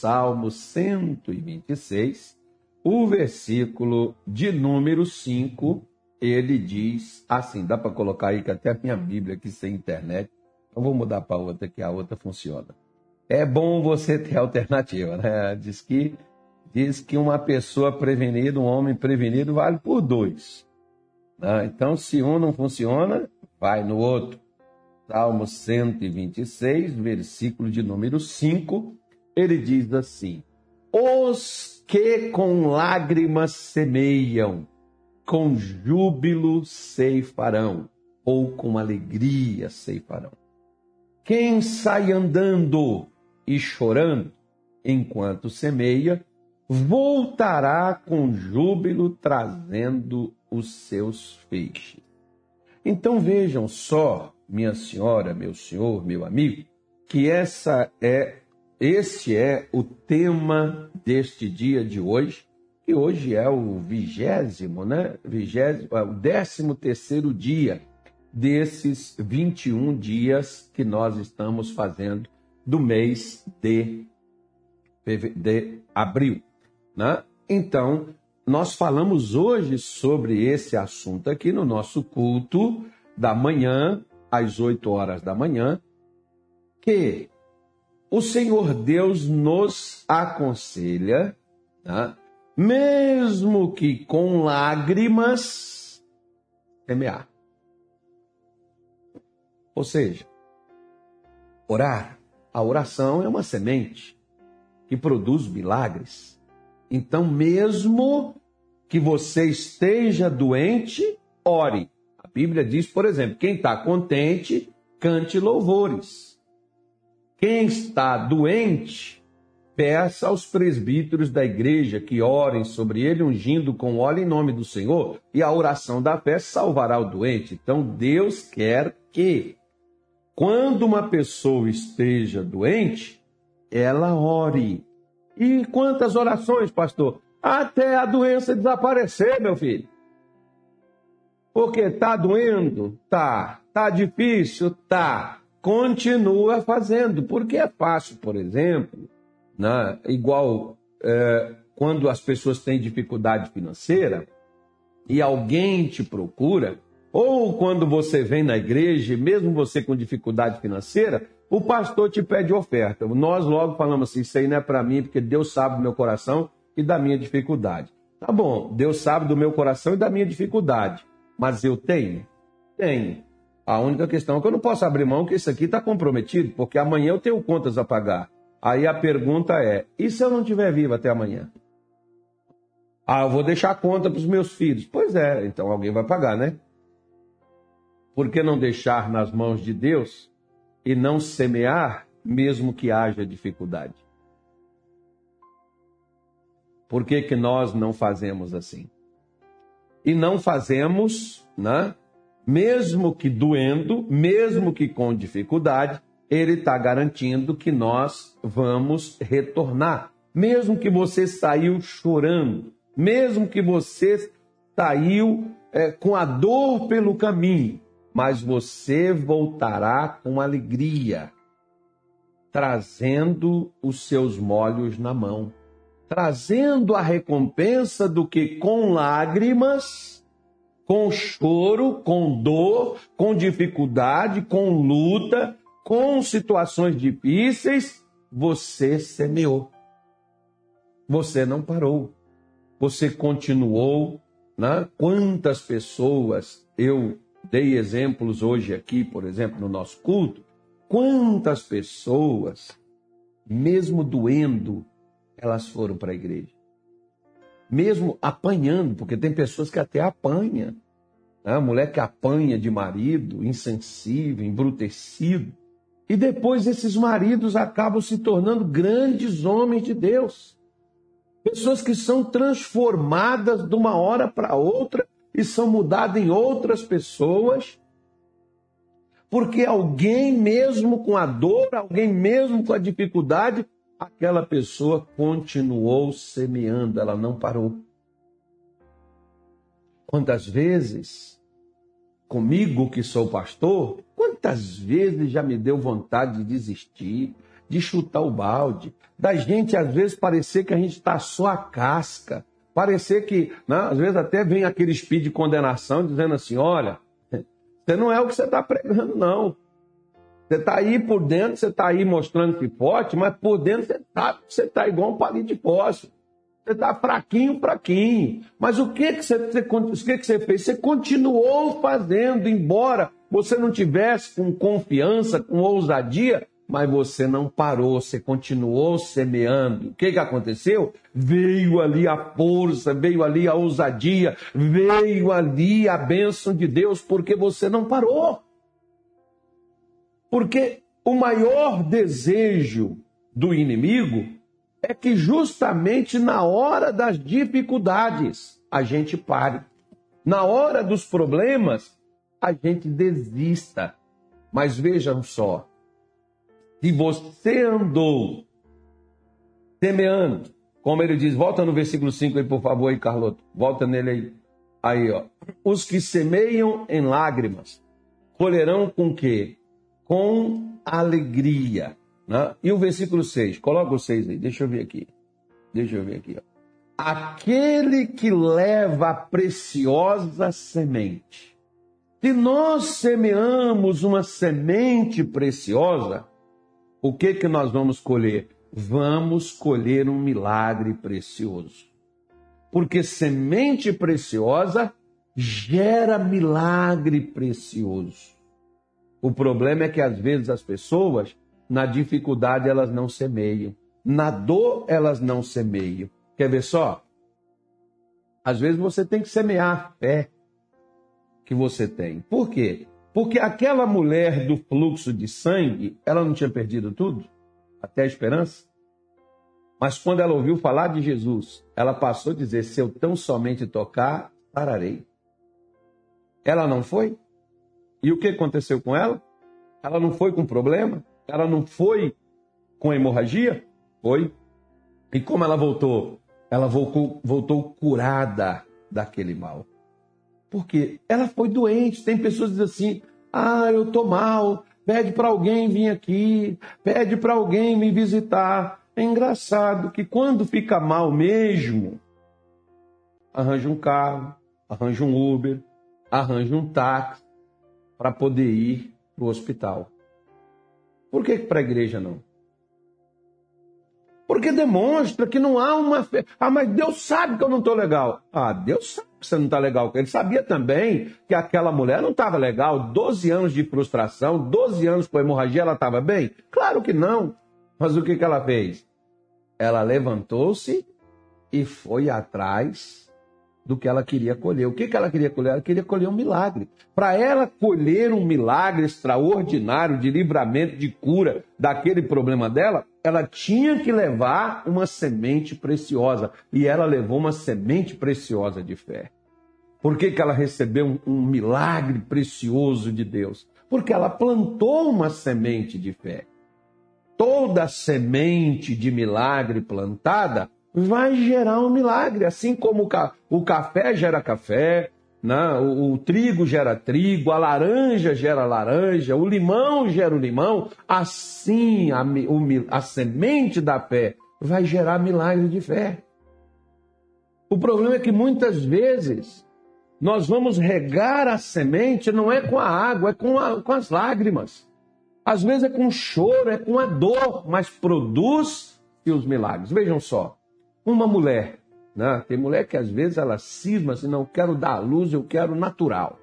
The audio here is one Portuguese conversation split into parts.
Salmo 126, o versículo de número 5, ele diz assim: dá para colocar aí que até a minha Bíblia aqui sem internet. Eu vou mudar para outra, que a outra funciona. É bom você ter alternativa, né? Diz que, diz que uma pessoa prevenida, um homem prevenido, vale por dois. Né? Então, se um não funciona, vai no outro. Salmo 126, versículo de número 5, ele diz assim: Os que com lágrimas semeiam, com júbilo ceifarão, ou com alegria ceifarão. Quem sai andando e chorando enquanto semeia, voltará com júbilo trazendo os seus feixes. Então vejam só minha senhora, meu senhor, meu amigo, que essa é esse é o tema deste dia de hoje, que hoje é o vigésimo, né? Vigésimo, é o décimo terceiro dia desses 21 dias que nós estamos fazendo do mês de, de abril, né? Então, nós falamos hoje sobre esse assunto aqui no nosso culto da manhã, às 8 horas da manhã, que o Senhor Deus nos aconselha, tá? mesmo que com lágrimas, semear. Ou seja, orar. A oração é uma semente que produz milagres. Então, mesmo que você esteja doente, ore. A Bíblia diz, por exemplo, quem está contente, cante louvores. Quem está doente, peça aos presbíteros da igreja que orem sobre ele, ungindo com óleo em nome do Senhor, e a oração da fé salvará o doente. Então, Deus quer que, quando uma pessoa esteja doente, ela ore. E quantas orações, pastor? Até a doença desaparecer, meu filho. Porque tá doendo? Tá. Tá difícil? Tá. Continua fazendo, porque é fácil, por exemplo, né? igual é, quando as pessoas têm dificuldade financeira e alguém te procura, ou quando você vem na igreja, mesmo você com dificuldade financeira, o pastor te pede oferta. Nós logo falamos assim: isso aí não é para mim, porque Deus sabe do meu coração e da minha dificuldade. Tá bom, Deus sabe do meu coração e da minha dificuldade. Mas eu tenho? Tenho. A única questão é que eu não posso abrir mão que isso aqui está comprometido, porque amanhã eu tenho contas a pagar. Aí a pergunta é: e se eu não estiver vivo até amanhã? Ah, eu vou deixar a conta para os meus filhos. Pois é, então alguém vai pagar, né? Por que não deixar nas mãos de Deus e não semear, mesmo que haja dificuldade? Por que, que nós não fazemos assim? e não fazemos, né? Mesmo que doendo, mesmo que com dificuldade, ele está garantindo que nós vamos retornar. Mesmo que você saiu chorando, mesmo que você saiu é, com a dor pelo caminho, mas você voltará com alegria, trazendo os seus molhos na mão trazendo a recompensa do que com lágrimas, com choro, com dor, com dificuldade, com luta, com situações difíceis, você semeou. Você não parou. Você continuou. Né? Quantas pessoas, eu dei exemplos hoje aqui, por exemplo, no nosso culto, quantas pessoas, mesmo doendo, elas foram para a igreja. Mesmo apanhando, porque tem pessoas que até apanham. Né? A mulher que apanha de marido, insensível, embrutecido. E depois esses maridos acabam se tornando grandes homens de Deus. Pessoas que são transformadas de uma hora para outra e são mudadas em outras pessoas. Porque alguém mesmo com a dor, alguém mesmo com a dificuldade, aquela pessoa continuou semeando, ela não parou. Quantas vezes, comigo que sou pastor, quantas vezes já me deu vontade de desistir, de chutar o balde, da gente às vezes parecer que a gente está só a casca, parecer que, né, às vezes até vem aquele espírito de condenação dizendo assim: olha, você não é o que você está pregando, não. Você está aí por dentro, você está aí mostrando que forte, mas por dentro você está você tá igual um palito de poço. Você está fraquinho, fraquinho. Mas o que, que, você, o que, que você fez? Você continuou fazendo, embora você não tivesse com confiança, com ousadia, mas você não parou, você continuou semeando. O que, que aconteceu? Veio ali a força, veio ali a ousadia, veio ali a bênção de Deus, porque você não parou. Porque o maior desejo do inimigo é que justamente na hora das dificuldades a gente pare. Na hora dos problemas, a gente desista. Mas vejam só, se você andou semeando, como ele diz, volta no versículo 5 aí, por favor, aí, Carloto. Volta nele aí. Aí, ó. Os que semeiam em lágrimas colherão com quê? Com alegria. Né? E o versículo 6, coloca o 6 aí, deixa eu ver aqui. Deixa eu ver aqui. Ó. Aquele que leva a preciosa semente. Se nós semeamos uma semente preciosa, o que que nós vamos colher? Vamos colher um milagre precioso. Porque semente preciosa gera milagre precioso. O problema é que às vezes as pessoas, na dificuldade, elas não semeiam. Na dor, elas não semeiam. Quer ver só? Às vezes você tem que semear a fé que você tem. Por quê? Porque aquela mulher do fluxo de sangue, ela não tinha perdido tudo? Até a esperança? Mas quando ela ouviu falar de Jesus, ela passou a dizer: Se eu tão somente tocar, pararei. Ela não foi? E o que aconteceu com ela? Ela não foi com problema? Ela não foi com hemorragia? Foi. E como ela voltou? Ela voltou, voltou curada daquele mal. Porque ela foi doente. Tem pessoas que dizem assim: ah, eu tô mal. Pede para alguém vir aqui. Pede para alguém me visitar. É engraçado que quando fica mal mesmo, arranja um carro, arranja um Uber, arranja um táxi para poder ir para o hospital. Por que para a igreja não? Porque demonstra que não há uma fé. Ah, mas Deus sabe que eu não estou legal. Ah, Deus sabe que você não está legal. Ele sabia também que aquela mulher não estava legal. 12 anos de frustração, 12 anos com hemorragia, ela estava bem? Claro que não. Mas o que, que ela fez? Ela levantou-se e foi atrás do que ela queria colher. O que, que ela queria colher? Ela queria colher um milagre. Para ela colher um milagre extraordinário de livramento, de cura daquele problema dela, ela tinha que levar uma semente preciosa. E ela levou uma semente preciosa de fé. Por que, que ela recebeu um, um milagre precioso de Deus? Porque ela plantou uma semente de fé. Toda semente de milagre plantada vai gerar um milagre. Assim como o café gera café, né? o, o trigo gera trigo, a laranja gera laranja, o limão gera o limão, assim a, o, a semente da fé vai gerar milagre de fé. O problema é que muitas vezes nós vamos regar a semente não é com a água, é com, a, com as lágrimas. Às vezes é com choro, é com a dor, mas produz os milagres. Vejam só, uma mulher, né? tem mulher que às vezes ela cisma assim, não quero dar à luz, eu quero natural.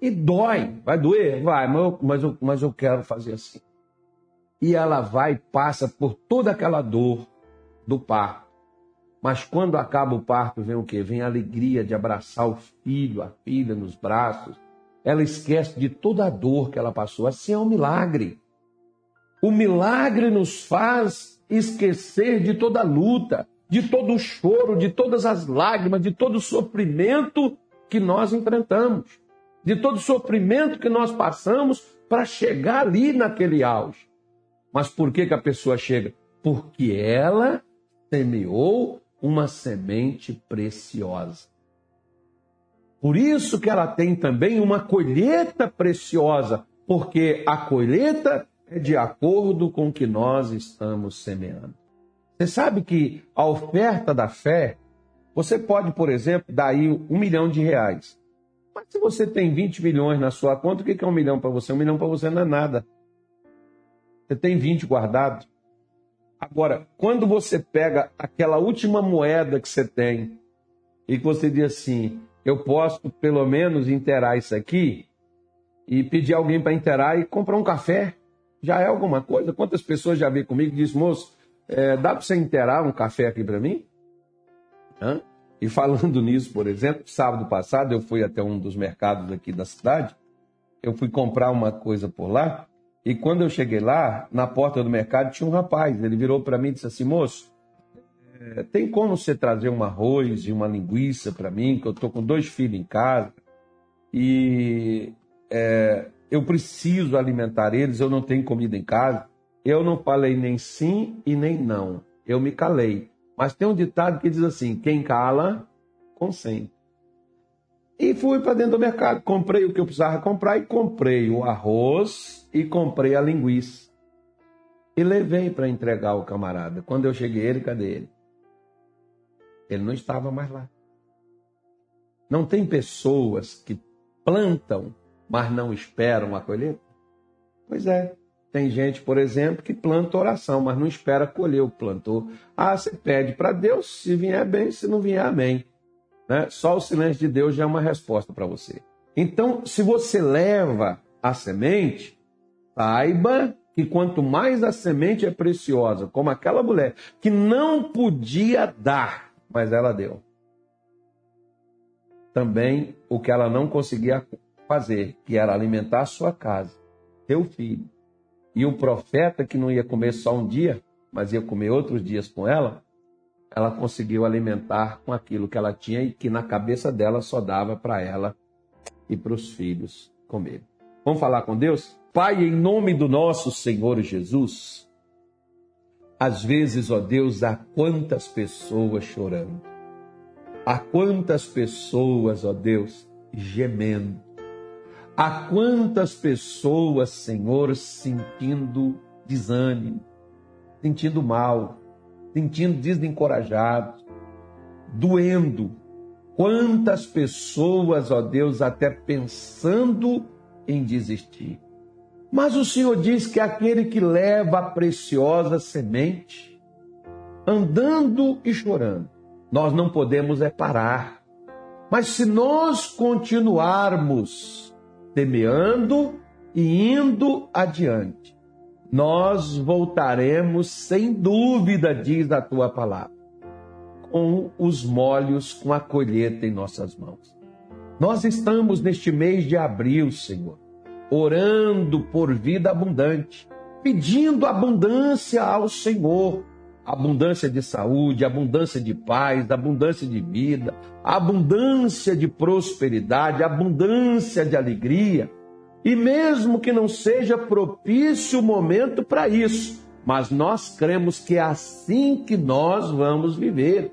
E dói, vai doer? Vai, mas eu, mas eu, mas eu quero fazer assim. E ela vai e passa por toda aquela dor do parto. Mas quando acaba o parto, vem o quê? Vem a alegria de abraçar o filho, a filha nos braços. Ela esquece de toda a dor que ela passou. Assim é um milagre. O milagre nos faz esquecer de toda a luta de todo o choro, de todas as lágrimas, de todo o sofrimento que nós enfrentamos, de todo o sofrimento que nós passamos para chegar ali naquele auge. Mas por que, que a pessoa chega? Porque ela semeou uma semente preciosa. Por isso que ela tem também uma colheita preciosa, porque a colheita é de acordo com o que nós estamos semeando. Você sabe que a oferta da fé, você pode, por exemplo, dar aí um milhão de reais. Mas se você tem 20 milhões na sua conta, o que é um milhão para você? Um milhão para você não é nada. Você tem 20 guardados. Agora, quando você pega aquela última moeda que você tem e que você diz assim, eu posso pelo menos inteirar isso aqui e pedir alguém para inteirar e comprar um café, já é alguma coisa. Quantas pessoas já veio comigo e dizem, moço, é, dá para você inteirar um café aqui para mim? Hã? E falando nisso, por exemplo, sábado passado eu fui até um dos mercados aqui da cidade, eu fui comprar uma coisa por lá, e quando eu cheguei lá, na porta do mercado tinha um rapaz, ele virou para mim e disse assim, moço, é, tem como você trazer um arroz e uma linguiça para mim, que eu estou com dois filhos em casa, e é, eu preciso alimentar eles, eu não tenho comida em casa. Eu não falei nem sim e nem não. Eu me calei. Mas tem um ditado que diz assim: quem cala, consente. E fui para dentro do mercado, comprei o que eu precisava comprar e comprei o arroz e comprei a linguiça. E levei para entregar ao camarada. Quando eu cheguei, ele, cadê ele? Ele não estava mais lá. Não tem pessoas que plantam, mas não esperam a colheita? Pois é. Tem gente, por exemplo, que planta oração, mas não espera colher o plantou. Ah, você pede para Deus, se vier bem, se não vier, amém. Né? Só o silêncio de Deus já é uma resposta para você. Então, se você leva a semente, saiba que quanto mais a semente é preciosa, como aquela mulher que não podia dar, mas ela deu. Também o que ela não conseguia fazer, que era alimentar a sua casa, seu filho, e o profeta, que não ia comer só um dia, mas ia comer outros dias com ela, ela conseguiu alimentar com aquilo que ela tinha e que na cabeça dela só dava para ela e para os filhos comer. Vamos falar com Deus? Pai, em nome do nosso Senhor Jesus, às vezes, ó Deus, há quantas pessoas chorando, há quantas pessoas, ó Deus, gemendo, Há quantas pessoas, Senhor, sentindo desânimo, sentindo mal, sentindo desencorajados, doendo. Quantas pessoas, ó Deus, até pensando em desistir. Mas o Senhor diz que aquele que leva a preciosa semente, andando e chorando, nós não podemos é parar. Mas se nós continuarmos semeando e indo adiante. Nós voltaremos, sem dúvida, diz a tua palavra, com os molhos, com a colheita em nossas mãos. Nós estamos neste mês de abril, Senhor, orando por vida abundante, pedindo abundância ao Senhor, abundância de saúde, abundância de paz, abundância de vida, abundância de prosperidade, abundância de alegria. E mesmo que não seja propício o momento para isso, mas nós cremos que é assim que nós vamos viver.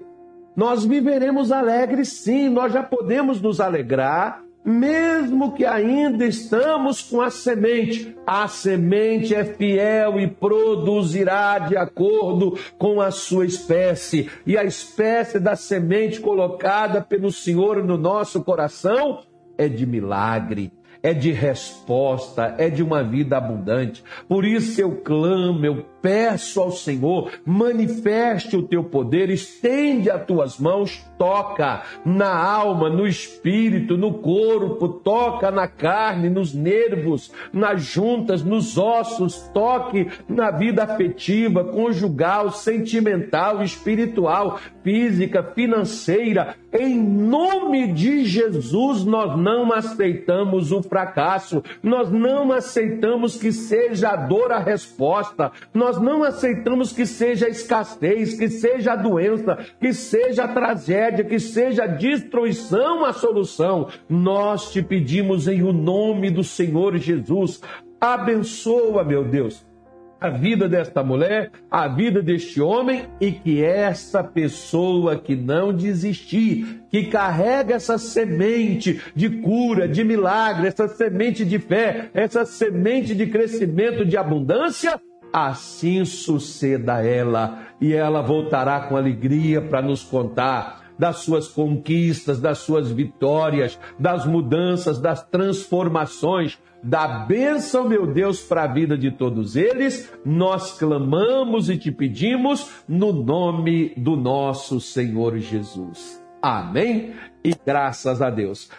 Nós viveremos alegres sim, nós já podemos nos alegrar mesmo que ainda estamos com a semente, a semente é fiel e produzirá de acordo com a sua espécie. E a espécie da semente colocada pelo Senhor no nosso coração é de milagre, é de resposta, é de uma vida abundante. Por isso eu clamo, eu peço ao Senhor, manifeste o teu poder, estende as tuas mãos, toca na alma, no espírito, no corpo, toca na carne, nos nervos, nas juntas, nos ossos, toque na vida afetiva, conjugal, sentimental, espiritual, física, financeira. Em nome de Jesus, nós não aceitamos o fracasso, nós não aceitamos que seja a dor a resposta, nós não aceitamos que seja escassez, que seja a doença, que seja a tragédia, que seja a destruição a solução. Nós te pedimos em o nome do Senhor Jesus. Abençoa, meu Deus a vida desta mulher, a vida deste homem e que essa pessoa que não desistir, que carrega essa semente de cura, de milagre, essa semente de fé, essa semente de crescimento, de abundância, assim suceda ela e ela voltará com alegria para nos contar das suas conquistas, das suas vitórias, das mudanças, das transformações, da bênção, meu Deus, para a vida de todos eles, nós clamamos e te pedimos no nome do nosso Senhor Jesus. Amém? E graças a Deus.